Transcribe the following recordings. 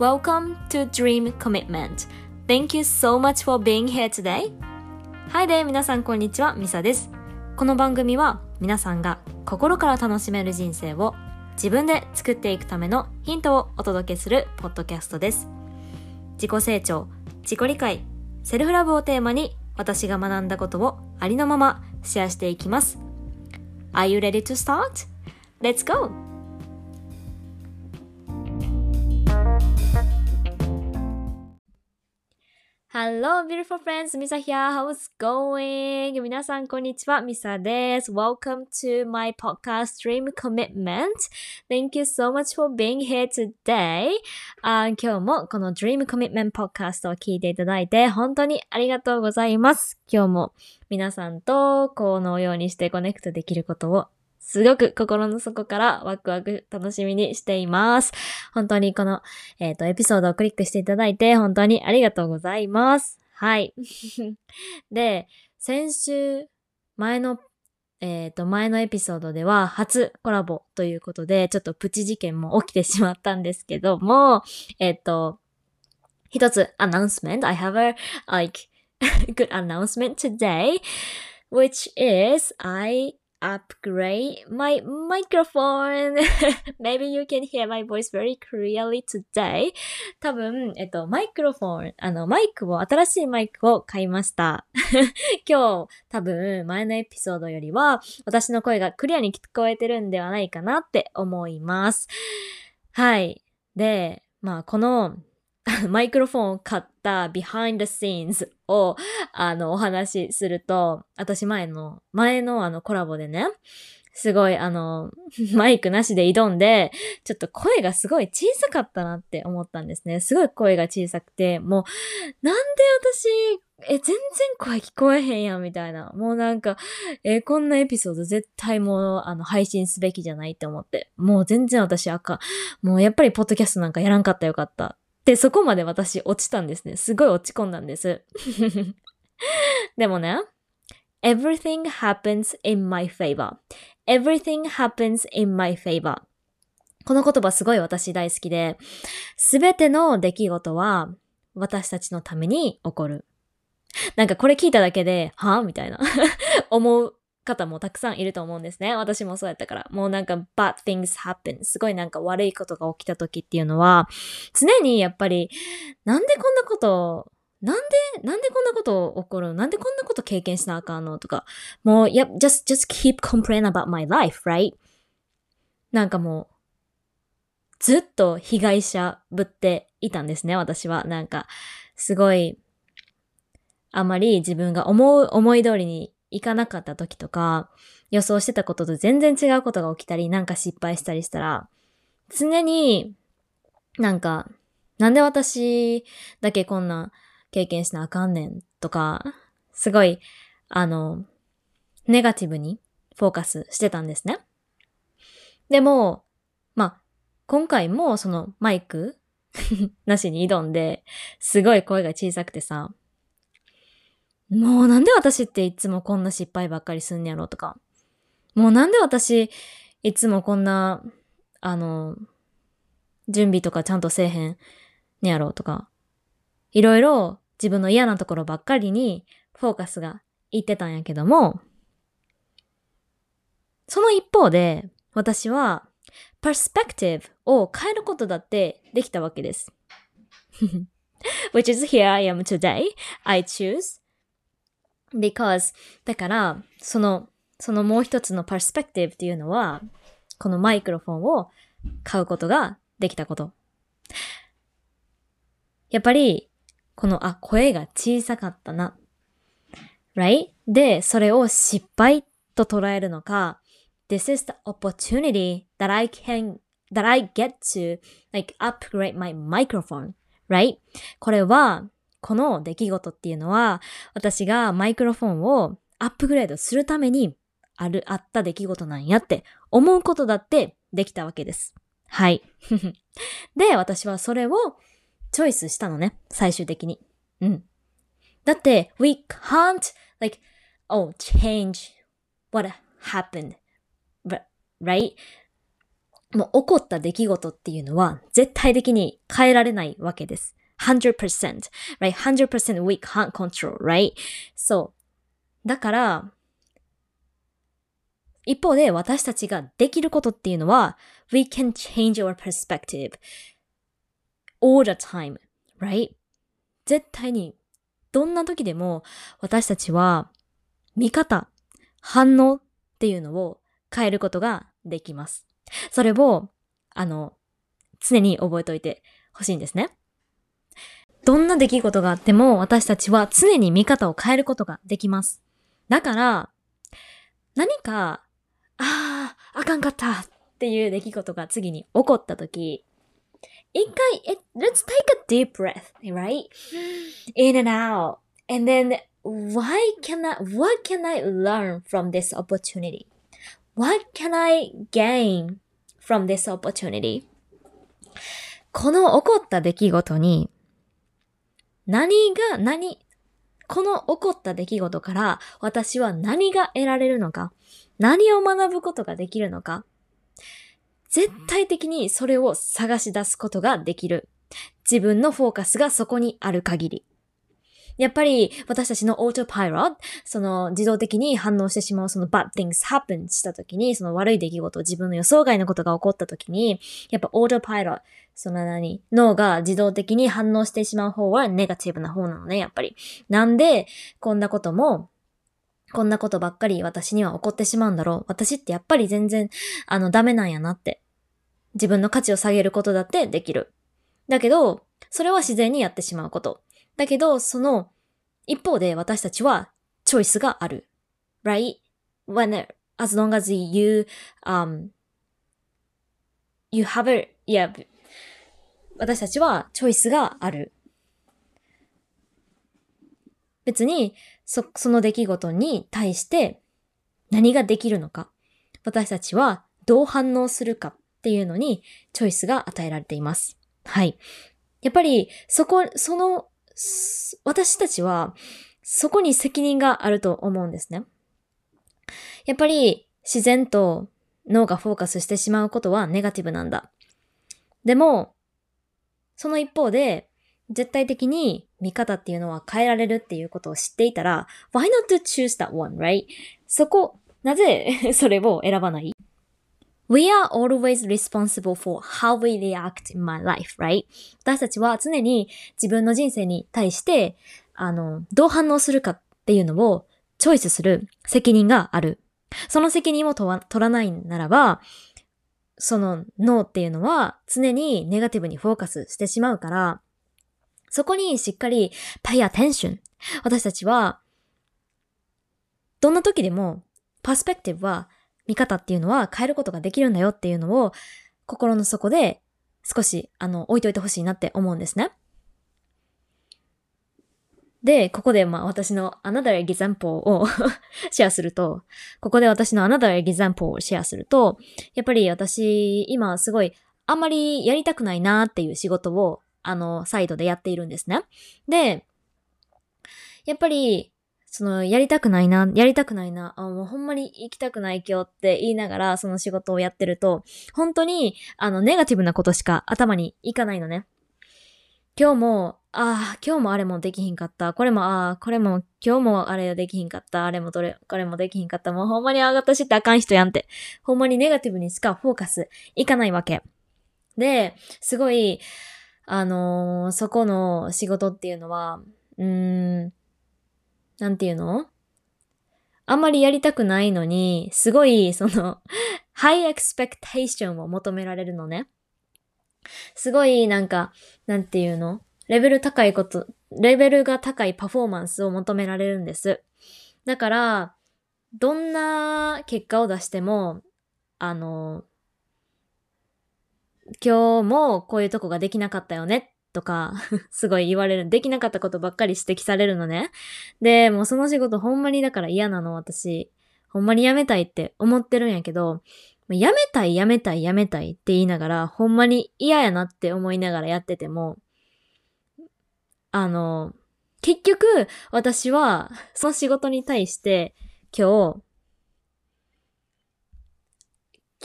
Welcome to Dream Commitment. Thank you so much for being here today. Hi there, 皆さんこんにちは、ミサです。この番組は皆さんが心から楽しめる人生を自分で作っていくためのヒントをお届けするポッドキャストです。自己成長、自己理解、セルフラブをテーマに私が学んだことをありのままシェアしていきます。Are you ready to start? Let's go! Hello, beautiful friends! ミサ here. How's going? 皆さん、こんにちは。ミサです。Welcome to my podcast Dream Commitment. Thank you so much for being here today. あ今日もこの Dream Commitment Podcast を聞いていただいて本当にありがとうございます。今日も皆さんとこのようにしてコネクトできることをすごく心の底からワクワク楽しみにしています。本当にこの、えっ、ー、と、エピソードをクリックしていただいて本当にありがとうございます。はい。で、先週、前の、えっ、ー、と、前のエピソードでは初コラボということで、ちょっとプチ事件も起きてしまったんですけども、えっ、ー、と、一つ、announcement. I have a, like, good announcement today, which is I upgrade my microphone. Maybe you can hear my voice very clearly today. 多分、えっと、マイクロフォン、あの、マイクを、新しいマイクを買いました。今日、多分、前のエピソードよりは、私の声がクリアに聞こえてるんではないかなって思います。はい。で、まあ、この、マイクロフォンを買った behind the scenes を、あの、お話しすると、私前の、前のあのコラボでね、すごいあの、マイクなしで挑んで、ちょっと声がすごい小さかったなって思ったんですね。すごい声が小さくて、もう、なんで私、え、全然声聞こえへんやん、みたいな。もうなんか、え、こんなエピソード絶対もう、あの、配信すべきじゃないって思って。もう全然私赤。もうやっぱりポッドキャストなんかやらんかったよかったで、そこまで私落ちたんですね。すごい落ち込んだんです。でもね、everything happens in my favor.everything happens in my favor. この言葉すごい私大好きで、すべての出来事は私たちのために起こる。なんかこれ聞いただけで、はぁ？みたいな 思う方もたくさんいると思うんですね。私もそうやったから。もうなんか bad things happen. すごいなんか悪いことが起きた時っていうのは、常にやっぱり、なんでこんなことなんで、なんでこんなこと起こるなんでこんなこと経験しなあかんの？とか。もう、や、just, just keep complain about my life, right? なんかもう、ずっと被害者ぶっていたんですね、私は。なんか、すごい、あまり自分が思う、思い通りにいかなかった時とか、予想してたことと全然違うことが起きたり、なんか失敗したりしたら、常になんか、なんで私だけこんな経験しなあかんねんとか、すごい、あの、ネガティブにフォーカスしてたんですね。でも、まあ、今回もそのマイク なしに挑んで、すごい声が小さくてさ、もうなんで私っていつもこんな失敗ばっかりすんねやろとか。もうなんで私いつもこんな、あの、準備とかちゃんとせえへんねやろとか。いろいろ自分の嫌なところばっかりにフォーカスがいってたんやけども、その一方で私はパースペクティブを変えることだってできたわけです。Which is here I am today. I choose because だから、その、そのもう一つのパースペクティブっていうのは、このマイクロフォンを買うことができたこと。やっぱり、この、あ、声が小さかったな。right? で、それを失敗と捉えるのか、this is the opportunity that I can, that I get to, like, upgrade my microphone. right? これは、この出来事っていうのは、私がマイクロフォンをアップグレードするためにある、あった出来事なんやって思うことだってできたわけです。はい。で、私はそれをチョイスしたのね。最終的に。うん。だって、we can't, like, oh, change what happened. Right? もう起こった出来事っていうのは絶対的に変えられないわけです。100%, right? 100% we can't control, right? そう。だから、一方で私たちができることっていうのは、we can change our perspective all the time, right? 絶対に、どんな時でも私たちは見方、反応っていうのを変えることができます。それを、あの、常に覚えておいてほしいんですね。どんな出来事があっても私たちは常に見方を変えることができます。だから、何か、ああ、あかんかったっていう出来事が次に起こったとき、一回、let's take a deep breath, right? In and out. And then, why can I, what can I learn from this opportunity? What can I gain from this opportunity? この起こった出来事に何が、何、この起こった出来事から私は何が得られるのか、何を学ぶことができるのか、絶対的にそれを探し出すことができる。自分のフォーカスがそこにある限り。やっぱり私たちのオートパイロット、その自動的に反応してしまうその bad things happen した時に、その悪い出来事、自分の予想外のことが起こった時に、やっぱオートパイロット、その何、脳が自動的に反応してしまう方はネガティブな方なのね、やっぱり。なんで、こんなことも、こんなことばっかり私には起こってしまうんだろう。私ってやっぱり全然、あの、ダメなんやなって。自分の価値を下げることだってできる。だけど、それは自然にやってしまうこと。だけど、その一方で私たちはチョイスがある。right? When, as long as you, um, you have a, yeah, 私たちはチョイスがある。別に、そ、その出来事に対して何ができるのか。私たちはどう反応するかっていうのにチョイスが与えられています。はい。やっぱり、そこ、その私たちはそこに責任があると思うんですね。やっぱり自然と脳がフォーカスしてしまうことはネガティブなんだ。でも、その一方で、絶対的に見方っていうのは変えられるっていうことを知っていたら、why not to choose that one, right? そこ、なぜ それを選ばない？We are always responsible for how we react in my life, right? 私たちは常に自分の人生に対して、あの、どう反応するかっていうのをチョイスする責任がある。その責任を取らないならば、その脳っていうのは常にネガティブにフォーカスしてしまうから、そこにしっかり pay attention。私たちは、どんな時でも、パースペクティブは見方っていうのは変えることができるんだよっていうのを心の底で少しあの置いといてほしいなって思うんですね。で、ここでまあ私の another example を シェアすると、ここで私の another example をシェアすると、やっぱり私今すごいあんまりやりたくないなっていう仕事をあのサイドでやっているんですね。で、やっぱりその、やりたくないな、やりたくないな、あ、もうほんまに行きたくない今日って言いながら、その仕事をやってると、本当に、あの、ネガティブなことしか頭にいかないのね。今日も、ああ、今日もあれもできひんかった。これも、ああ、これも、今日もあれできひんかった。あれもどれ、これもできひんかった。もうほんまにあがったしってあかん人やんって。ほんまにネガティブにしかフォーカスいかないわけ。で、すごい、あのー、そこの仕事っていうのは、うーん、なんていうの？あんまりやりたくないのに、すごい、その、ハイエクスペクテーションを求められるのね。すごい、なんか、なんていうの？レベル高いこと、レベルが高いパフォーマンスを求められるんです。だから、どんな結果を出しても、あの、今日もこういうとこができなかったよねとか、すごい言われる。できなかったことばっかり指摘されるのね。で、もうその仕事ほんまにだから嫌なの、私。ほんまに辞めたいって思ってるんやけど、辞めたい、辞めたい、辞めたいって言いながら、ほんまに嫌やなって思いながらやってても、あの、結局、私は、その仕事に対して、今日、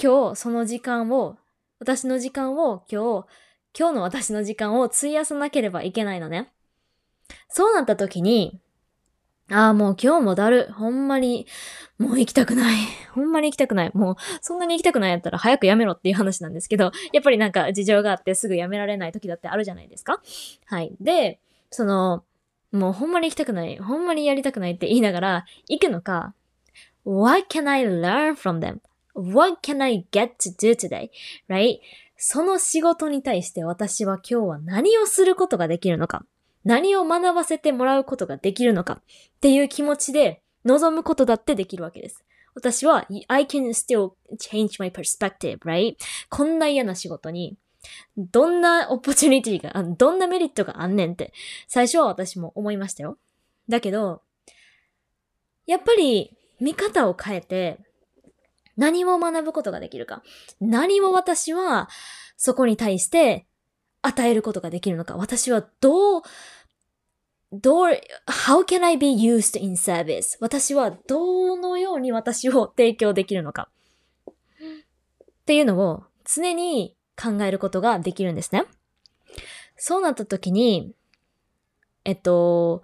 今日、その時間を私の時間を今日、今日の私の時間を費やさなければいけないのね。そうなった時に、ああ、もう今日もだる。ほんまに、もう行きたくない。ほんまに行きたくない。もう、そんなに行きたくないやったら早くやめろっていう話なんですけど、やっぱりなんか事情があってすぐやめられない時だってあるじゃないですか。はい。で、その、もうほんまに行きたくない。ほんまにやりたくないって言いながら、行くのか、What can I learn from them?What can I get to do today?Right? その仕事に対して私は今日は何をすることができるのか何を学ばせてもらうことができるのかっていう気持ちで望むことだってできるわけです。私は、I can still change my perspective, right? こんな嫌な仕事に、どんなオポチュニティが、どんなメリットがあんねんって、最初は私も思いましたよ。だけど、やっぱり、見方を変えて、何を学ぶことができるか。何を私は、そこに対して与えることができるのか。私はどう、どう、how can I be used in service? 私はどのように私を提供できるのか。っていうのを常に考えることができるんですね。そうなった時に、えっと、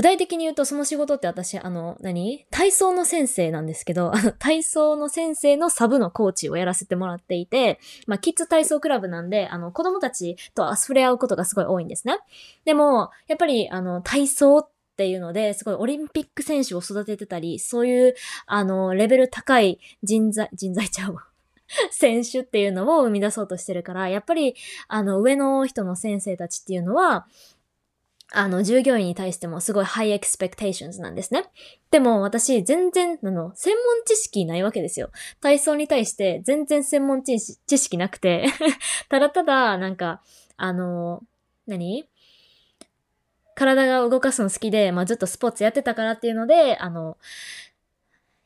具体的に言うとその仕事って私、あの、何？体操の先生なんですけど、あの、体操の先生のサブのコーチをやらせてもらっていて、まあ、キッズ体操クラブなんで、あの、子供たちと触れ合うことがすごい多いんですね。でも、やっぱり、あの、体操っていうので、すごいオリンピック選手を育ててたり、そういう、あの、レベル高い人材、人材ちゃうわ。選手っていうのを生み出そうとしてるから、やっぱり、あの、上の人の先生たちっていうのは、あの、従業員に対してもすごい high expectations なんですね。でも私、全然、あの、専門知識ないわけですよ。体操に対して全然専門知識なくて ただただ、なんか、あの、何？体が動かすの好きで、まあ、ずっとスポーツやってたからっていうので、あの、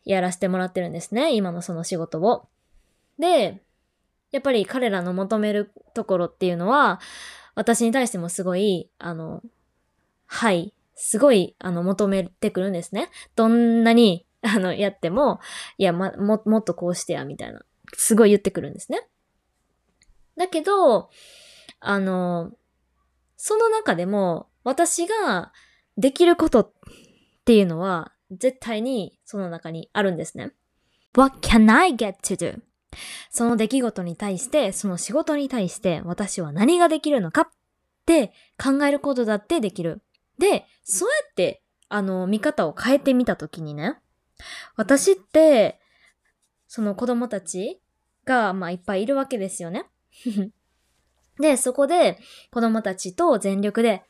やらせてもらってるんですね。今のその仕事を。で、やっぱり彼らの求めるところっていうのは、私に対してもすごい、あの、はい、すごい、あの、求めてくるんですね。どんなに、あの、やっても、いや、ま、も、もっとこうしてや、みたいな。すごい言ってくるんですね。だけど、あの、その中でも、私ができることっていうのは、絶対にその中にあるんですね。What can I get to do? その出来事に対して、その仕事に対して私は何ができるのかって考えることだってできる。で、そうやって、あの、見方を変えてみたときにね、私って、その子供たちが、まあ、いっぱいいるわけですよね。で、そこで子供たちと全力で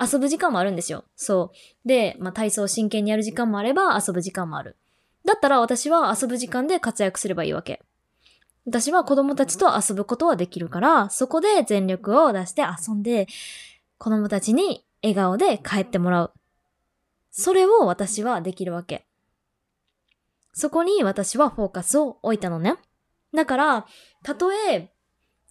遊ぶ時間もあるんですよ。そう。で、まあ、体操を真剣にやる時間もあれば遊ぶ時間もある。だったら私は遊ぶ時間で活躍すればいいわけ。私は子供たちと遊ぶことはできるから、そこで全力を出して遊んで、子供たちに笑顔で帰ってもらう。それを私はできるわけ。そこに私はフォーカスを置いたのね。だから、たとえ、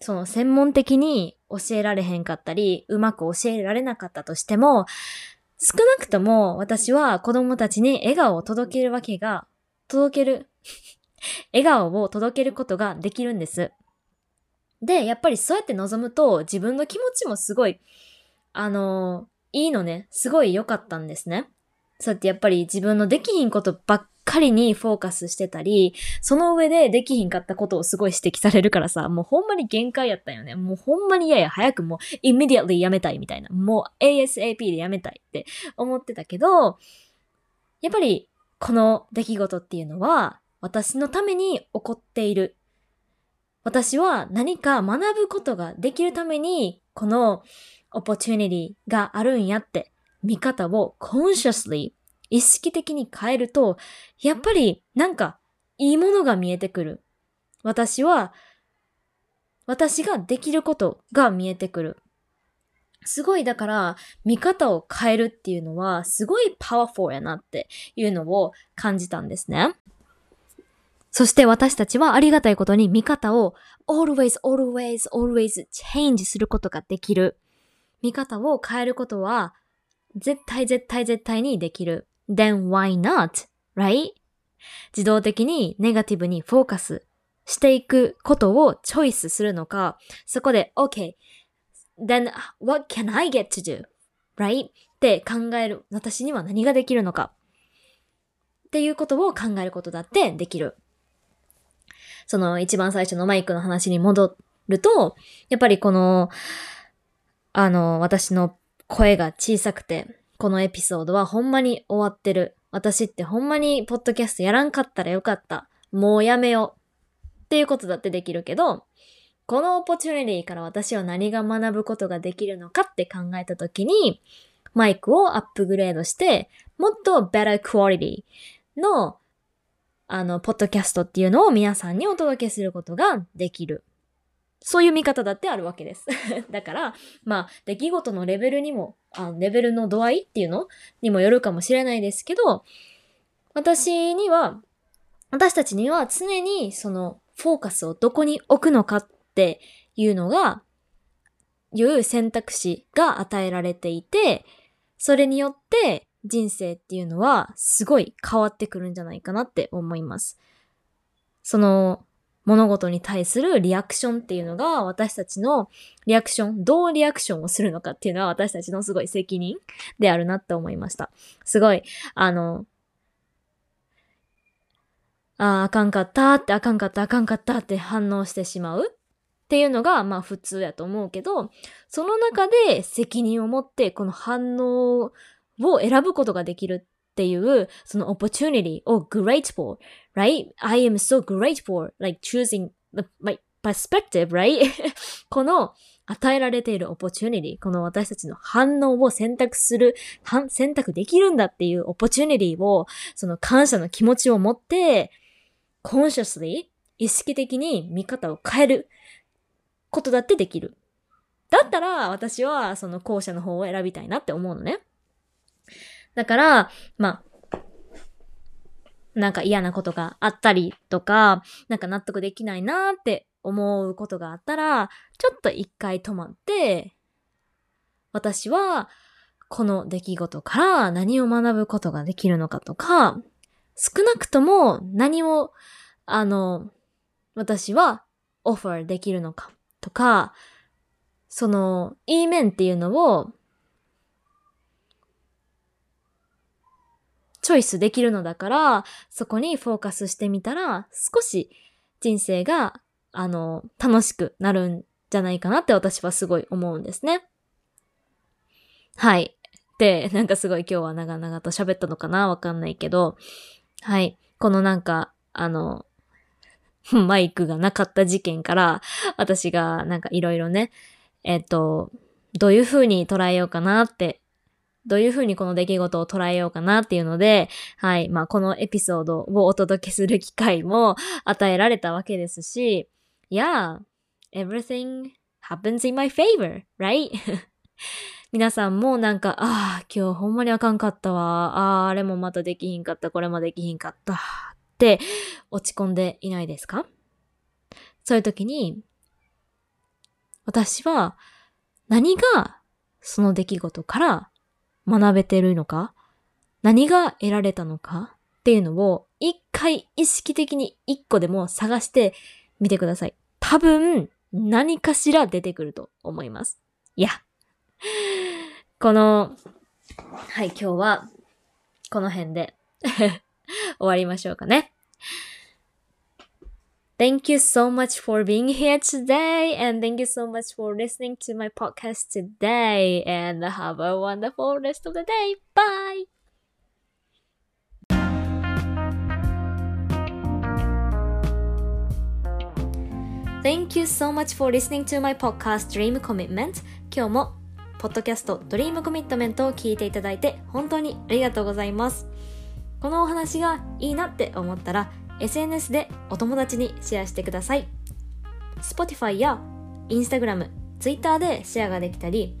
その専門的に教えられへんかったり、うまく教えられなかったとしても、少なくとも私は子供たちに笑顔を届けるわけが、届ける、笑顔を届けることができるんです。で、やっぱりそうやって望むと自分の気持ちもすごい、あのいいのね。すごい良かったんですね。そうやってやっぱり自分のできひんことばっかりにフォーカスしてたり、その上でできひんかったことをすごい指摘されるからさ、もうほんまに限界やったんよね。もうほんまに嫌や、早くもう immediately やめたいみたいな。もう ASAP でやめたいって思ってたけど、やっぱりこの出来事っていうのは私のために起こっている。私は何か学ぶことができるために、この opportunity があるんやって、見方を consciously 意識的に変えると、やっぱりなんかいいものが見えてくる。私は、私ができることが見えてくる。すごいだから、見方を変えるっていうのは、すごいパワフォーやなっていうのを感じたんですね。そして私たちはありがたいことに見方を always, always, always change することができる。見方を変えることは、絶対絶対絶対にできる。then why not? right? 自動的にネガティブにフォーカスしていくことをチョイスするのか、そこで、OK, then what can I get to do? Right? って考える。私には何ができるのか。っていうことを考えることだってできる。その一番最初のマイクの話に戻ると、やっぱりこの、あの、私の声が小さくて、このエピソードはほんまに終わってる。私ってほんまにポッドキャストやらんかったらよかった。もうやめよう。っていうことだってできるけど、このオポチュニティから私は何が学ぶことができるのかって考えたときに、マイクをアップグレードして、もっと better quality の、あの、ポッドキャストっていうのを皆さんにお届けすることができる。そういう見方だってあるわけです。だから、まあ、出来事のレベルにも、あレベルの度合いっていうの？にもよるかもしれないですけど、私には、私たちには常にそのフォーカスをどこに置くのかっていうのが、いう選択肢が与えられていて、それによって人生っていうのはすごい変わってくるんじゃないかなって思います。その物事に対するリアクションっていうのが私たちのリアクション、どうリアクションをするのかっていうのは私たちのすごい責任であるなって思いました。すごい、あの、ああ、あかんかったって、あかんかった、あかんかったって反応してしまうっていうのが、まあ普通やと思うけど、その中で責任を持ってこの反応を選ぶことができるっていう、その opportunity を grateful, right? I am so grateful, like choosing my perspective, right? この与えられている opportunity、この私たちの反応を選択する、選択できるんだっていう opportunity を、その感謝の気持ちを持って、consciously 意識的に見方を変えることだってできる。だったら私はその後者の方を選びたいなって思うのね。だから、まあ、なんか嫌なことがあったりとか、なんか納得できないなって思うことがあったら、ちょっと一回止まって、私はこの出来事から何を学ぶことができるのかとか、少なくとも何を、あの、私はオファーできるのかとか、その、いい面っていうのをチョイスできるのだから、そこにフォーカスしてみたら、少し人生が、あの、楽しくなるんじゃないかなって私はすごい思うんですね。はい。で、なんかすごい今日は長々と喋ったのかなわかんないけど、はい。このなんか、あの、マイクがなかった事件から、私がなんかいろいろね、えっと、どういう風に捉えようかなってどういうふうにこの出来事を捉えようかなっていうので、はい、まあこのエピソードをお届けする機会も与えられたわけですし、Yeah, everything happens in my favor, right? 皆さんもなんか、ああ、今日ほんまにあかんかったわ。ああ、あれもまたできひんかった。これもできひんかった。って落ち込んでいないですか？そういう時に、私は何がその出来事から学べてるのか？何が得られたのか？っていうのを一回意識的に一個でも探してみてください。多分何かしら出てくると思います。いや。この、はい、今日はこの辺で 終わりましょうかね。Thank you so much for being here today and thank you so much for listening to my podcast today and have a wonderful rest of the day. Bye! Thank you so much for listening to my podcast Dream Commitment 今日もポッドキャスト Dream Commitment を聞いていただいて本当にありがとうございますこのお話がいいなって思ったら SNS でお友達にシェアしてください。Spotify や Instagram、Twitter でシェアができたり、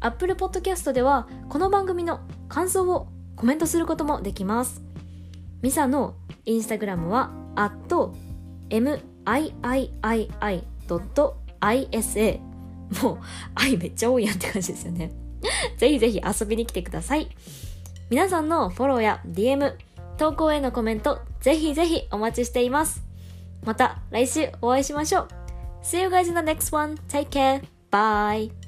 Apple Podcast ではこの番組の感想をコメントすることもできます。ミサの Instagram は at miiii.isa もう愛めっちゃ多いやんって感じですよね。ぜひぜひ遊びに来てください。皆さんのフォローや DM、投稿へのコメント、ぜひぜひお待ちしています。また来週お会いしましょう。See you guys in the next one. Take care. Bye.